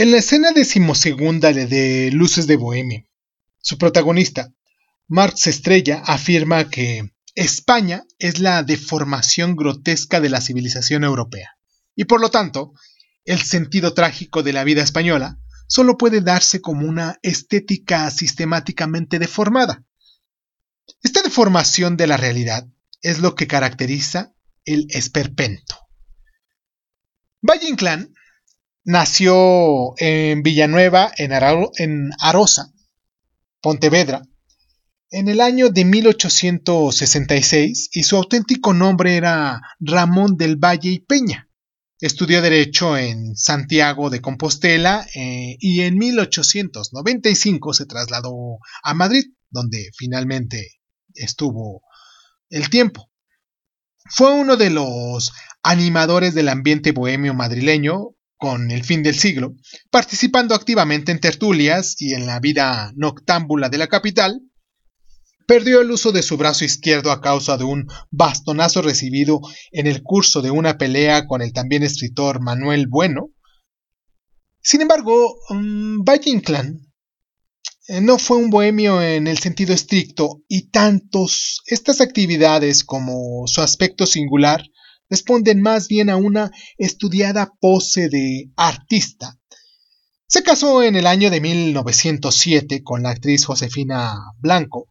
En la escena decimosegunda de Luces de Bohemia, su protagonista, Marx Estrella, afirma que España es la deformación grotesca de la civilización europea, y por lo tanto, el sentido trágico de la vida española solo puede darse como una estética sistemáticamente deformada. Esta deformación de la realidad es lo que caracteriza el esperpento. Valle Inclán nació en Villanueva, en, Arosa, Pontevedra, en el año de 1866 y su auténtico nombre era Ramón del Valle y Peña. Estudió Derecho en Santiago de Compostela eh, y en 1895 se trasladó a Madrid, donde finalmente estuvo el tiempo. Fue uno de los animadores del ambiente bohemio madrileño con el fin del siglo, participando activamente en tertulias y en la vida noctámbula de la capital, perdió el uso de su brazo izquierdo a causa de un bastonazo recibido en el curso de una pelea con el también escritor Manuel Bueno. Sin embargo, um, Valle Inclán eh, no fue un bohemio en el sentido estricto y tantos estas actividades como su aspecto singular responden más bien a una estudiada pose de artista. Se casó en el año de 1907 con la actriz Josefina Blanco,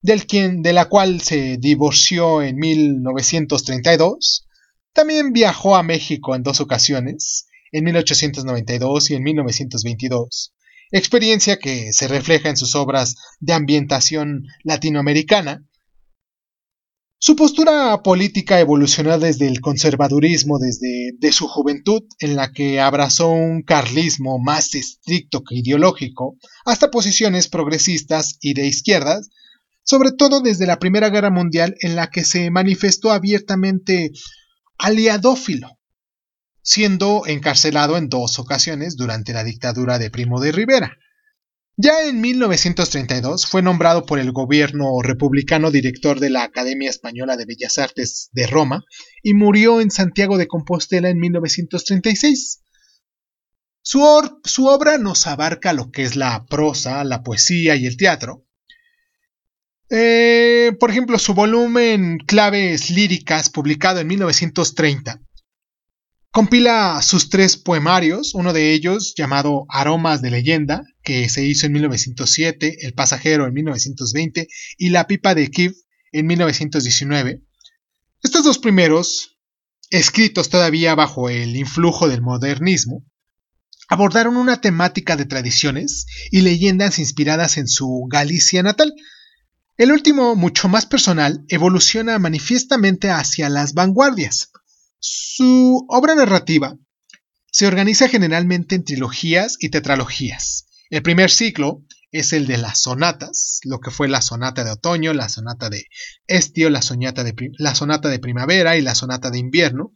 del quien, de la cual se divorció en 1932. También viajó a México en dos ocasiones, en 1892 y en 1922 experiencia que se refleja en sus obras de ambientación latinoamericana. Su postura política evolucionó desde el conservadurismo desde de su juventud, en la que abrazó un carlismo más estricto que ideológico, hasta posiciones progresistas y de izquierdas, sobre todo desde la Primera Guerra Mundial, en la que se manifestó abiertamente aliadófilo siendo encarcelado en dos ocasiones durante la dictadura de Primo de Rivera. Ya en 1932 fue nombrado por el gobierno republicano director de la Academia Española de Bellas Artes de Roma y murió en Santiago de Compostela en 1936. Su, obra nos abarca lo que es la prosa, la poesía y el teatro. Eh, por ejemplo, su volumen Claves Líricas, publicado en 1930, Compila sus tres poemarios, uno de ellos llamado Aromas de leyenda, que se hizo en 1907, El pasajero en 1920 y La pipa de Kiev en 1919. Estos dos primeros, escritos todavía bajo el influjo del modernismo, abordaron una temática de tradiciones y leyendas inspiradas en su Galicia natal. El último, mucho más personal, evoluciona manifiestamente hacia las vanguardias, su obra narrativa se organiza generalmente en trilogías y tetralogías. El primer ciclo es el de las sonatas, lo que fue la sonata de otoño, la sonata de estio, la, sonata de, la sonata de primavera y la sonata de invierno,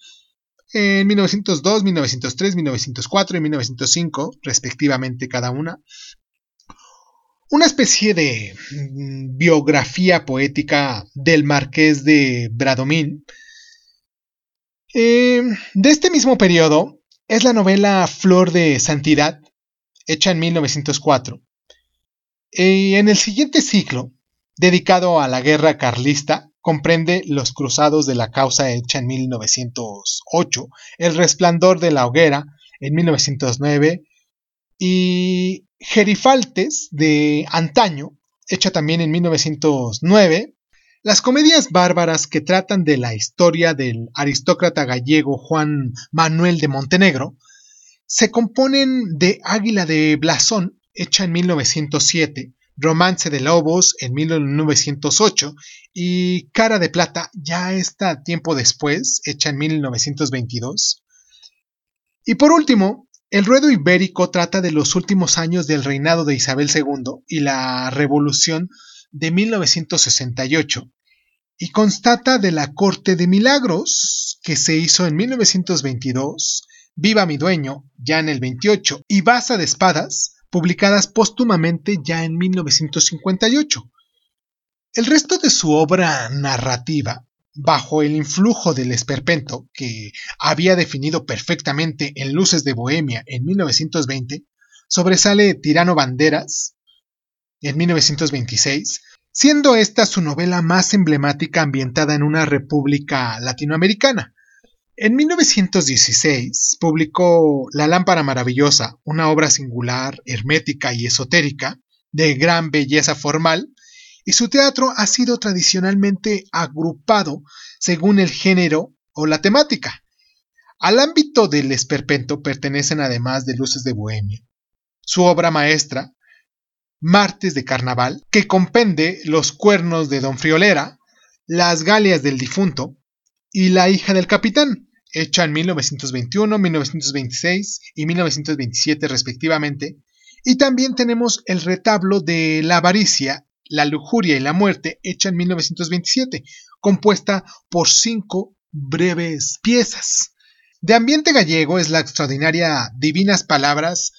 en 1902, 1903, 1904 y 1905, respectivamente cada una. Una especie de mm, biografía poética del marqués de Bradomín, eh, de este mismo periodo es la novela Flor de Santidad, hecha en 1904. Y en el siguiente ciclo, dedicado a la guerra carlista, comprende Los Cruzados de la Causa, hecha en 1908, El Resplandor de la Hoguera, en 1909, y Gerifaltes de Antaño, hecha también en 1909, las comedias bárbaras que tratan de la historia del aristócrata gallego Juan Manuel de Montenegro se componen de Águila de Blasón, hecha en 1907, Romance de Lobos en 1908 y Cara de Plata, ya está tiempo después, hecha en 1922. Y por último, El Ruedo Ibérico trata de los últimos años del reinado de Isabel II y la revolución de 1968 y constata de la Corte de Milagros que se hizo en 1922, Viva mi dueño ya en el 28 y Baza de Espadas publicadas póstumamente ya en 1958. El resto de su obra narrativa, bajo el influjo del esperpento que había definido perfectamente en Luces de Bohemia en 1920, sobresale Tirano Banderas en 1926, siendo esta su novela más emblemática ambientada en una república latinoamericana. En 1916 publicó La lámpara maravillosa, una obra singular, hermética y esotérica, de gran belleza formal, y su teatro ha sido tradicionalmente agrupado según el género o la temática. Al ámbito del esperpento pertenecen además de Luces de Bohemia, su obra maestra, Martes de Carnaval, que compende Los cuernos de Don Friolera, Las Galias del difunto y La hija del capitán, hecha en 1921, 1926 y 1927 respectivamente, y también tenemos el retablo de La avaricia, la lujuria y la muerte, hecha en 1927, compuesta por cinco breves piezas. De ambiente gallego es la extraordinaria Divinas Palabras,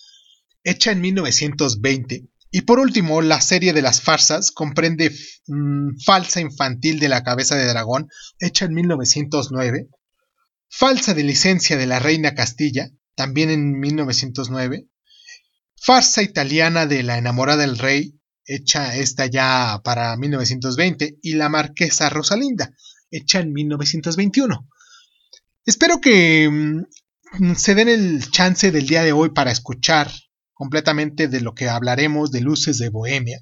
hecha en 1920. Y por último, la serie de las farsas comprende mm, Falsa Infantil de la Cabeza de Dragón, hecha en 1909, Falsa de Licencia de la Reina Castilla, también en 1909, Farsa Italiana de la Enamorada del Rey, hecha esta ya para 1920, y La Marquesa Rosalinda, hecha en 1921. Espero que mm, se den el chance del día de hoy para escuchar completamente de lo que hablaremos de Luces de Bohemia.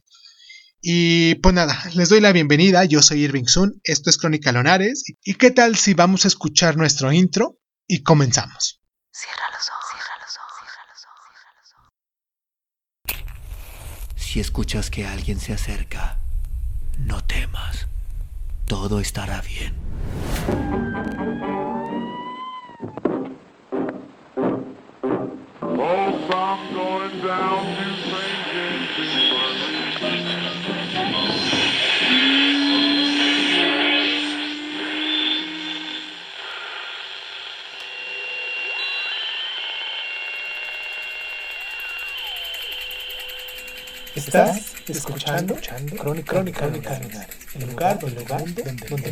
Y pues nada, les doy la bienvenida, yo soy Irving Sun, esto es Crónica Lonares, y qué tal si vamos a escuchar nuestro intro y comenzamos. Cierra los ojos. Si escuchas que alguien se acerca, no temas. Todo estará bien. Estás escuchando, Crónica, Crónica, Crónica el lugar, el lugar donde, donde, donde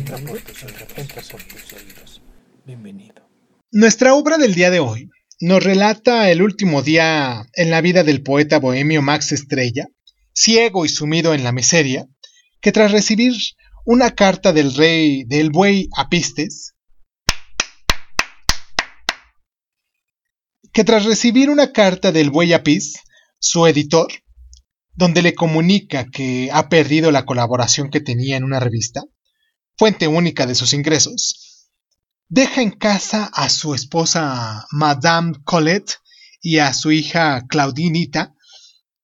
tus oídos. Bienvenido. Nuestra obra del día de hoy nos relata el último día en la vida del poeta bohemio Max Estrella, ciego y sumido en la miseria, que tras recibir una carta del rey del buey Apistes, que tras recibir una carta del buey Apis, su editor, donde le comunica que ha perdido la colaboración que tenía en una revista, fuente única de sus ingresos, deja en casa a su esposa Madame Colette y a su hija Claudinita,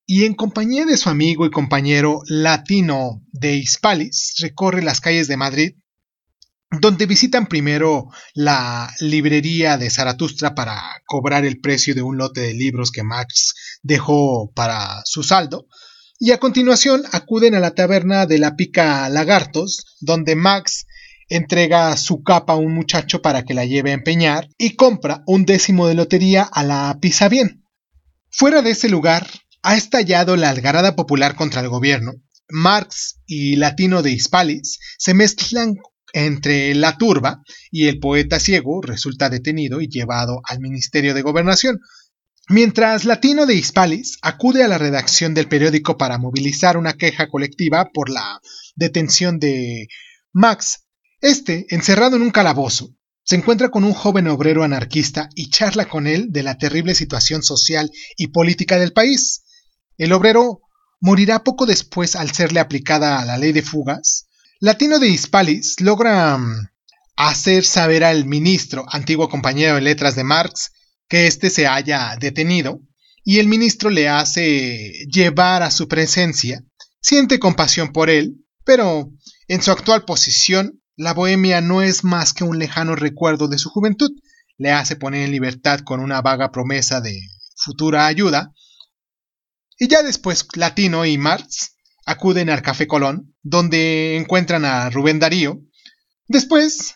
y en compañía de su amigo y compañero latino de Hispalis recorre las calles de Madrid, donde visitan primero la librería de Zaratustra para cobrar el precio de un lote de libros que Max dejó para su saldo, y a continuación acuden a la taberna de la pica Lagartos, donde Max entrega su capa a un muchacho para que la lleve a empeñar y compra un décimo de lotería a la pisa bien. Fuera de ese lugar ha estallado la algarada popular contra el gobierno. Marx y Latino de Hispalis se mezclan entre la turba y el poeta ciego resulta detenido y llevado al Ministerio de Gobernación, Mientras Latino de Hispalis acude a la redacción del periódico para movilizar una queja colectiva por la detención de Max, este, encerrado en un calabozo, se encuentra con un joven obrero anarquista y charla con él de la terrible situación social y política del país. El obrero morirá poco después al serle aplicada la ley de fugas. Latino de Hispalis logra mm, hacer saber al ministro, antiguo compañero de letras de Marx, que éste se haya detenido y el ministro le hace llevar a su presencia. Siente compasión por él, pero en su actual posición, la bohemia no es más que un lejano recuerdo de su juventud. Le hace poner en libertad con una vaga promesa de futura ayuda. Y ya después Latino y Marx acuden al Café Colón, donde encuentran a Rubén Darío. Después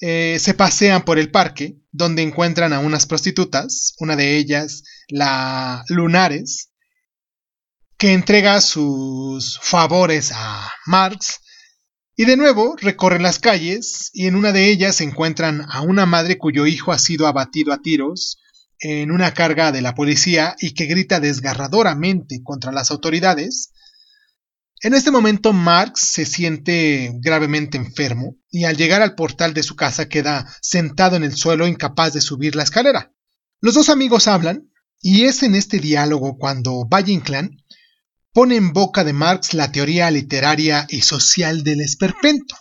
eh, se pasean por el parque, donde encuentran a unas prostitutas, una de ellas, la Lunares, que entrega sus favores a Marx, y de nuevo recorren las calles y en una de ellas encuentran a una madre cuyo hijo ha sido abatido a tiros en una carga de la policía y que grita desgarradoramente contra las autoridades, en este momento Marx se siente gravemente enfermo y al llegar al portal de su casa queda sentado en el suelo incapaz de subir la escalera. Los dos amigos hablan y es en este diálogo cuando Valle Inclán pone en boca de Marx la teoría literaria y social del esperpento.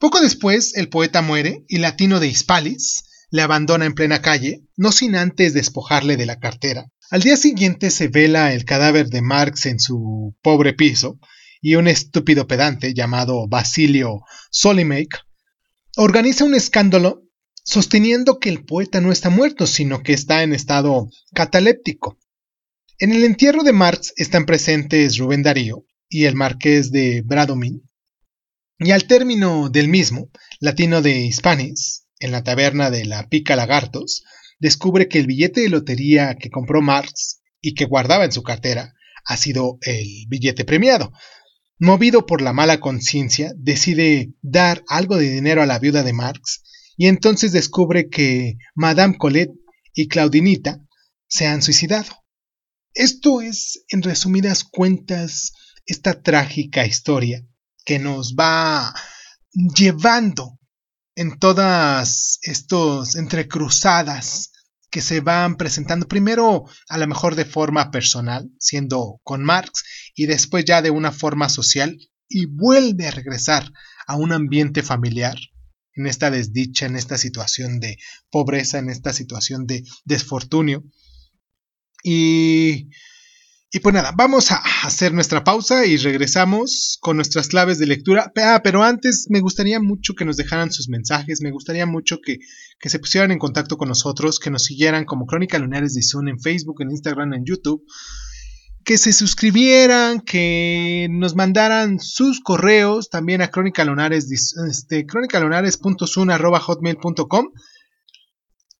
Poco después el poeta muere y Latino de Hispalis le abandona en plena calle, no sin antes despojarle de la cartera. Al día siguiente se vela el cadáver de Marx en su pobre piso, y un estúpido pedante llamado Basilio Solimake organiza un escándalo sosteniendo que el poeta no está muerto, sino que está en estado cataléptico. En el entierro de Marx están presentes Rubén Darío y el marqués de Bradomín, y al término del mismo, Latino de Hispanis, en la taberna de la Pica Lagartos, descubre que el billete de lotería que compró Marx y que guardaba en su cartera ha sido el billete premiado. Movido por la mala conciencia, decide dar algo de dinero a la viuda de Marx y entonces descubre que Madame Colette y Claudinita se han suicidado. Esto es, en resumidas cuentas, esta trágica historia que nos va llevando en todas estos entrecruzadas que se van presentando primero a lo mejor de forma personal, siendo con Marx, y después ya de una forma social, y vuelve a regresar a un ambiente familiar, en esta desdicha, en esta situación de pobreza, en esta situación de desfortunio. Y y pues nada, vamos a hacer nuestra pausa y regresamos con nuestras claves de lectura. Ah, pero antes me gustaría mucho que nos dejaran sus mensajes, me gustaría mucho que, se pusieran en contacto con nosotros, que nos siguieran como Crónica Lunares de Zoom en Facebook, en Instagram, en YouTube, que se suscribieran, que nos mandaran sus correos también a Crónica Lunares, este,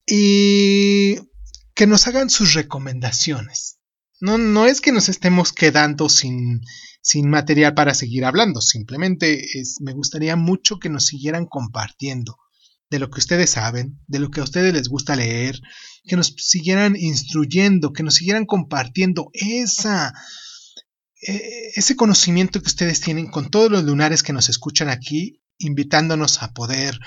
y que nos hagan sus recomendaciones. No, no es que nos estemos quedando sin, sin material para seguir hablando, simplemente es, me gustaría mucho que nos siguieran compartiendo de lo que ustedes saben, de lo que a ustedes les gusta leer, que nos siguieran instruyendo, que nos siguieran compartiendo esa, e, ese conocimiento que ustedes tienen con todos los lunares que nos escuchan aquí, invitándonos a poder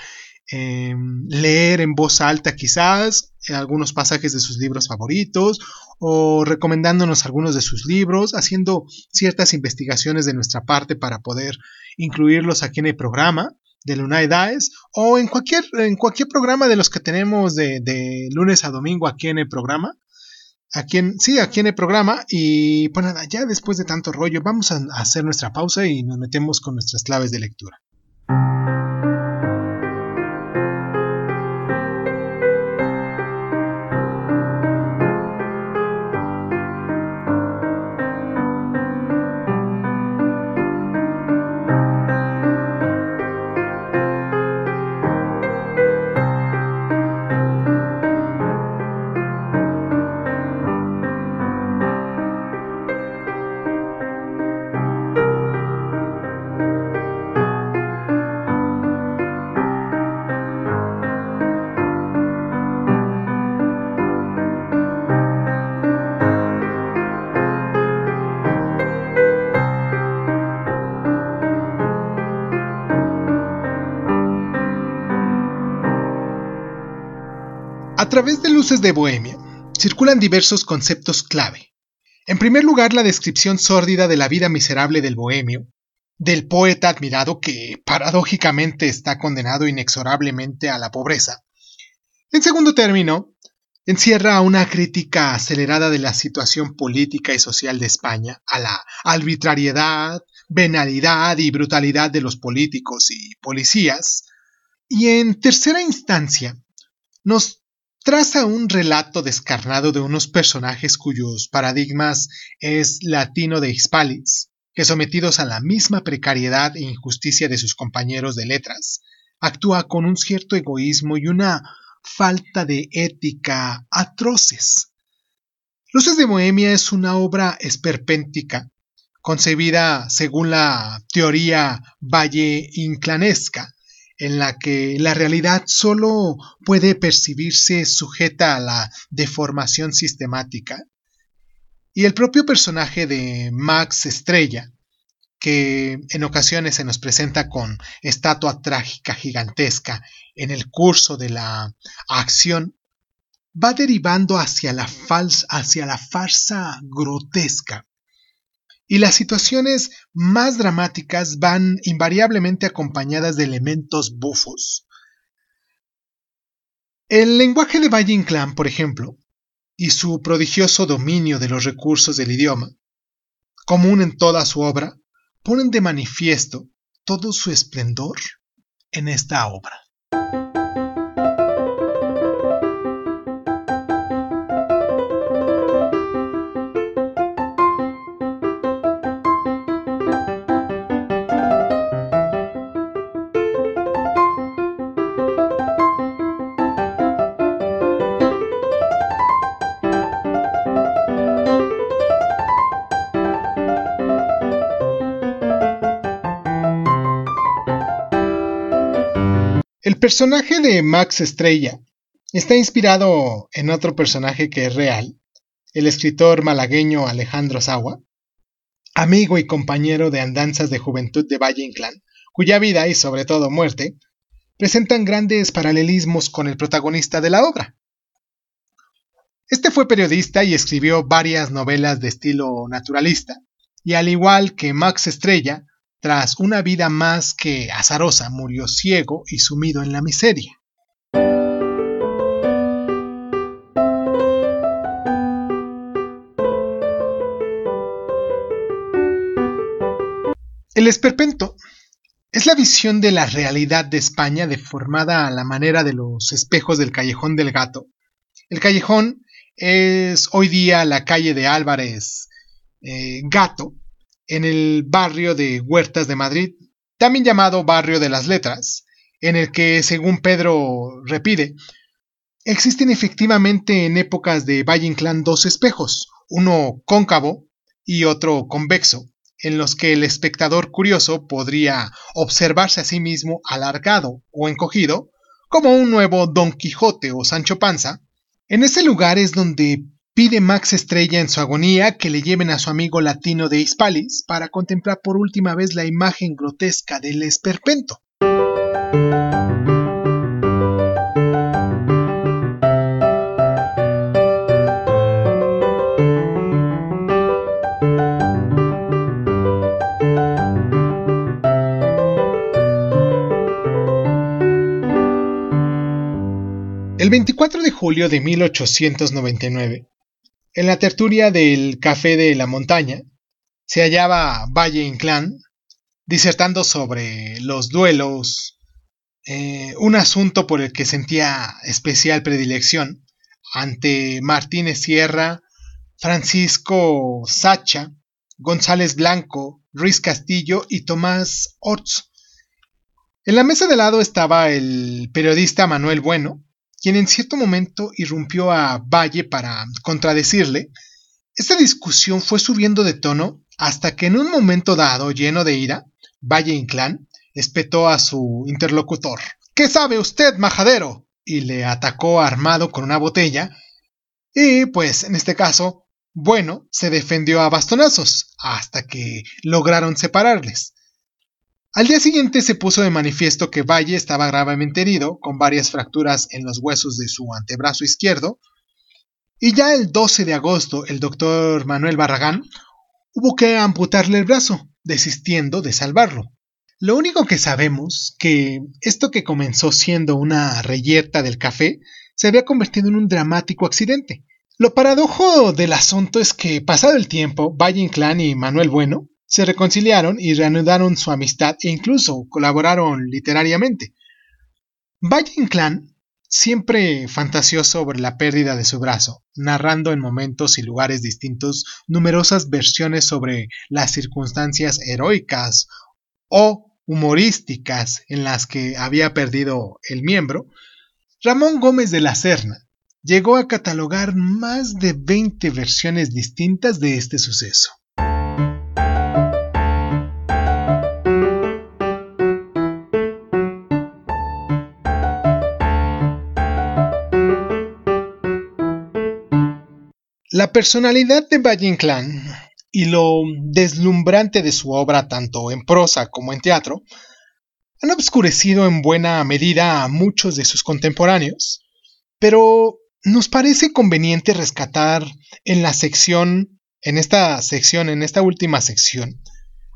em, leer en voz alta quizás algunos pasajes de sus libros favoritos o recomendándonos algunos de sus libros, haciendo ciertas investigaciones de nuestra parte para poder incluirlos aquí en el programa de Lunay Daes o en cualquier, en cualquier programa de los que tenemos de, de, lunes a domingo aquí en el programa. Aquí en, sí, aquí en el programa. Y pues nada, ya después de tanto rollo, vamos a hacer nuestra pausa y nos metemos con nuestras claves de lectura. De Bohemia circulan diversos conceptos clave. En primer lugar, la descripción sórdida de la vida miserable del bohemio, del poeta admirado que paradójicamente está condenado inexorablemente a la pobreza. En segundo término, encierra una crítica acelerada de la situación política y social de España, a la arbitrariedad, venalidad y brutalidad de los políticos y policías. Y en tercera instancia, nos traza un relato descarnado de unos personajes cuyos paradigmas es latino de Hispalis, que sometidos a la misma precariedad e injusticia de sus compañeros de letras, actúa con un cierto egoísmo y una falta de ética atroces. Luces de Bohemia es una obra esperpéntica, concebida según la teoría valle inclanesca, en la que la realidad solo puede percibirse sujeta a la deformación sistemática. Y el propio personaje de Max Estrella, que en ocasiones se nos presenta con estatua trágica gigantesca en el curso de la acción, va derivando hacia la, hacia la farsa grotesca. Y las situaciones más dramáticas van invariablemente acompañadas de elementos bufos. El lenguaje de Valle Inclán, por ejemplo, y su prodigioso dominio de los recursos del idioma, común en toda su obra, ponen de manifiesto todo su esplendor en esta obra. Personaje de Max Estrella está inspirado en otro personaje que es real, el escritor malagueño Alejandro Sawa, amigo y compañero de andanzas de juventud de Valle Inclán, cuya vida y sobre todo muerte presentan grandes paralelismos con el protagonista de la obra. Este fue periodista y escribió varias novelas de estilo naturalista, y al igual que Max Estrella, tras una vida más que azarosa, murió ciego y sumido en la miseria. El esperpento es la visión de la realidad de España deformada a la manera de los espejos del callejón del gato. El callejón es hoy día la calle de Álvarez eh, Gato, en el barrio de Huertas de Madrid, también llamado Barrio de las Letras, en el que, según Pedro repide, existen efectivamente en épocas de Valle Inclán dos espejos, uno cóncavo y otro convexo, en los que el espectador curioso podría observarse a sí mismo alargado o encogido, como un nuevo Don Quijote o Sancho Panza. En ese lugar es donde Pide Max Estrella en su agonía que le lleven a su amigo latino de Hispalis para contemplar por última vez la imagen grotesca del esperpento. El 24 de julio de 1899, en la tertulia del Café de la Montaña se hallaba Valle Inclán disertando sobre los duelos, eh, un asunto por el que sentía especial predilección ante Martínez Sierra, Francisco Sacha, González Blanco, Ruiz Castillo y Tomás Orts. En la mesa de lado estaba el periodista Manuel Bueno, quien en cierto momento irrumpió a Valle para contradecirle, esta discusión fue subiendo de tono hasta que en un momento dado, lleno de ira, Valle Inclán espetó a su interlocutor. ¿Qué sabe usted, majadero? y le atacó armado con una botella, y pues en este caso, bueno, se defendió a bastonazos hasta que lograron separarles. Al día siguiente se puso de manifiesto que Valle estaba gravemente herido, con varias fracturas en los huesos de su antebrazo izquierdo, y ya el 12 de agosto el doctor Manuel Barragán hubo que amputarle el brazo, desistiendo de salvarlo. Lo único que sabemos que esto que comenzó siendo una reyerta del café se había convertido en un dramático accidente. Lo paradojo del asunto es que, pasado el tiempo, Valle Inclán y Manuel Bueno se reconciliaron y reanudaron su amistad e incluso colaboraron literariamente. Valle Inclán siempre fantaseó sobre la pérdida de su brazo, narrando en momentos y lugares distintos numerosas versiones sobre las circunstancias heroicas o humorísticas en las que había perdido el miembro, Ramón Gómez de la Serna llegó a catalogar más de 20 versiones distintas de este suceso. La personalidad de Valle Inclán y lo deslumbrante de su obra tanto en prosa como en teatro han obscurecido en buena medida a muchos de sus contemporáneos, pero nos parece conveniente rescatar en la sección, en esta sección, en esta última sección,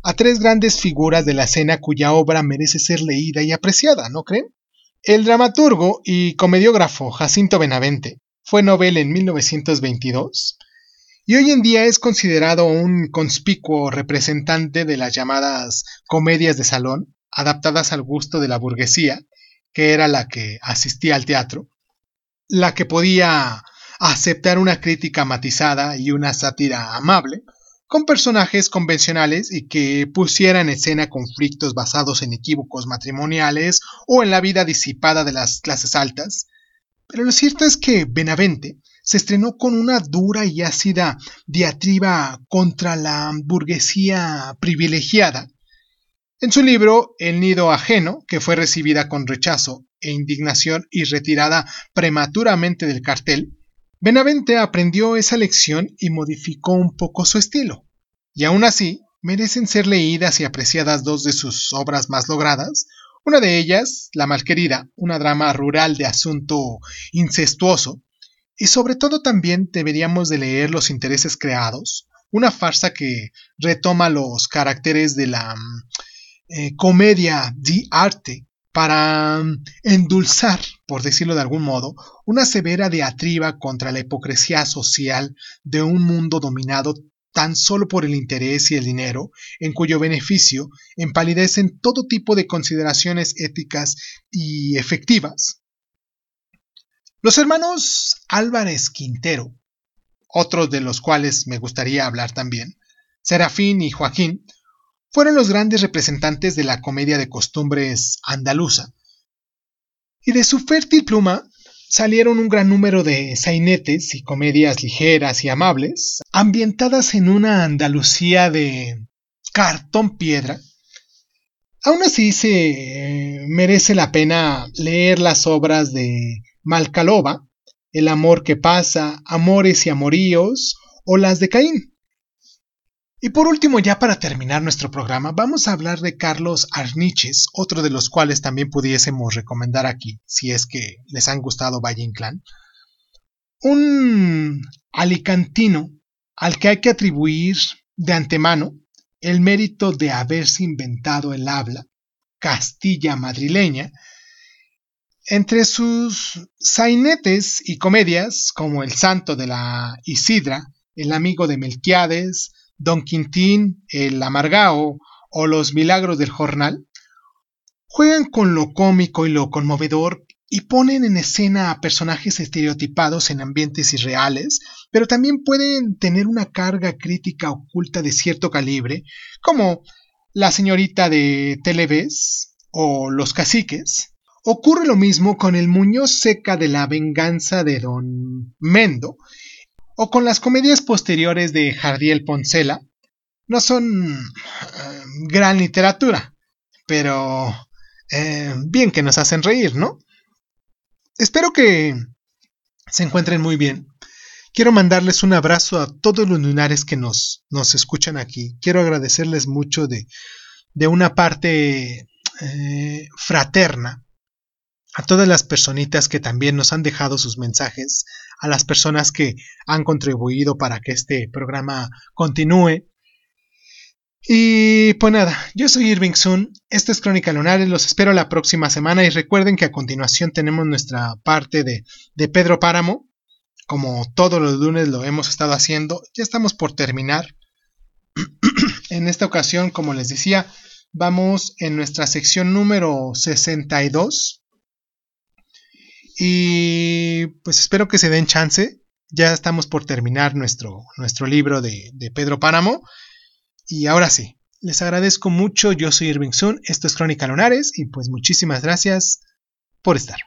a tres grandes figuras de la escena cuya obra merece ser leída y apreciada, ¿no creen? El dramaturgo y comediógrafo Jacinto Benavente fue Nobel en 1922 y hoy en día es considerado un conspicuo representante de las llamadas comedias de salón, adaptadas al gusto de la burguesía, que era la que asistía al teatro, la que podía aceptar una crítica matizada y una sátira amable, con personajes convencionales y que pusiera en escena conflictos basados en equívocos matrimoniales o en la vida disipada de las clases altas. Pero lo cierto es que Benavente se estrenó con una dura y ácida diatriba contra la burguesía privilegiada. En su libro El nido ajeno, que fue recibida con rechazo e indignación y retirada prematuramente del cartel, Benavente aprendió esa lección y modificó un poco su estilo. Y aún así, merecen ser leídas y apreciadas dos de sus obras más logradas. Una de ellas, La Malquerida, una drama rural de asunto incestuoso. Y sobre todo también deberíamos de leer Los Intereses Creados, una farsa que retoma los caracteres de la mm, eh, comedia di arte para mm, endulzar, por decirlo de algún modo, una severa diatriba contra la hipocresía social de un mundo dominado tan solo por el interés y el dinero, en cuyo beneficio empalidecen todo tipo de consideraciones éticas y efectivas. Los hermanos Álvarez Quintero, otros de los cuales me gustaría hablar también, Serafín y Joaquín, fueron los grandes representantes de la comedia de costumbres andaluza. Y de su fértil pluma salieron un gran número de sainetes y comedias ligeras y amables, ambientadas en una Andalucía de cartón piedra. Aún así se eh, merece la pena leer las obras de Malcalova, El amor que pasa, Amores y amoríos o las de Caín. Y por último, ya para terminar nuestro programa, vamos a hablar de Carlos Arniches, otro de los cuales también pudiésemos recomendar aquí, si es que les han gustado Valle Inclán. Un alicantino al que hay que atribuir de antemano el mérito de haberse inventado el habla castilla madrileña, entre sus sainetes y comedias, como El Santo de la Isidra, El Amigo de Melquiades, Don Quintín, El Amargao o Los Milagros del Jornal, juegan con lo cómico y lo conmovedor y ponen en escena a personajes estereotipados en ambientes irreales, pero también pueden tener una carga crítica oculta de cierto calibre, como La señorita de Televes o Los caciques. Ocurre lo mismo con el Muñoz Seca de la venganza de Don Mendo o con las comedias posteriores de Jardiel Poncela, no son eh, gran literatura, pero eh, bien que nos hacen reír, ¿no? Espero que se encuentren muy bien. Quiero mandarles un abrazo a todos los lunares que nos, nos escuchan aquí. Quiero agradecerles mucho de, de una parte eh, fraterna a todas las personitas que también nos han dejado sus mensajes, a las personas que han contribuido para que este programa continúe. Y pues nada, yo soy Irving Sun, esto es Crónica Lunares, los espero la próxima semana y recuerden que a continuación tenemos nuestra parte de, de Pedro Páramo, como todos los lunes lo hemos estado haciendo, ya estamos por terminar. en esta ocasión, como les decía, vamos en nuestra sección número 62 y pues espero que se den chance. Ya estamos por terminar nuestro, nuestro libro de, de Pedro Páramo. Y ahora sí, les agradezco mucho. Yo soy Irving Sun, esto es Crónica Lunares y pues muchísimas gracias por estar.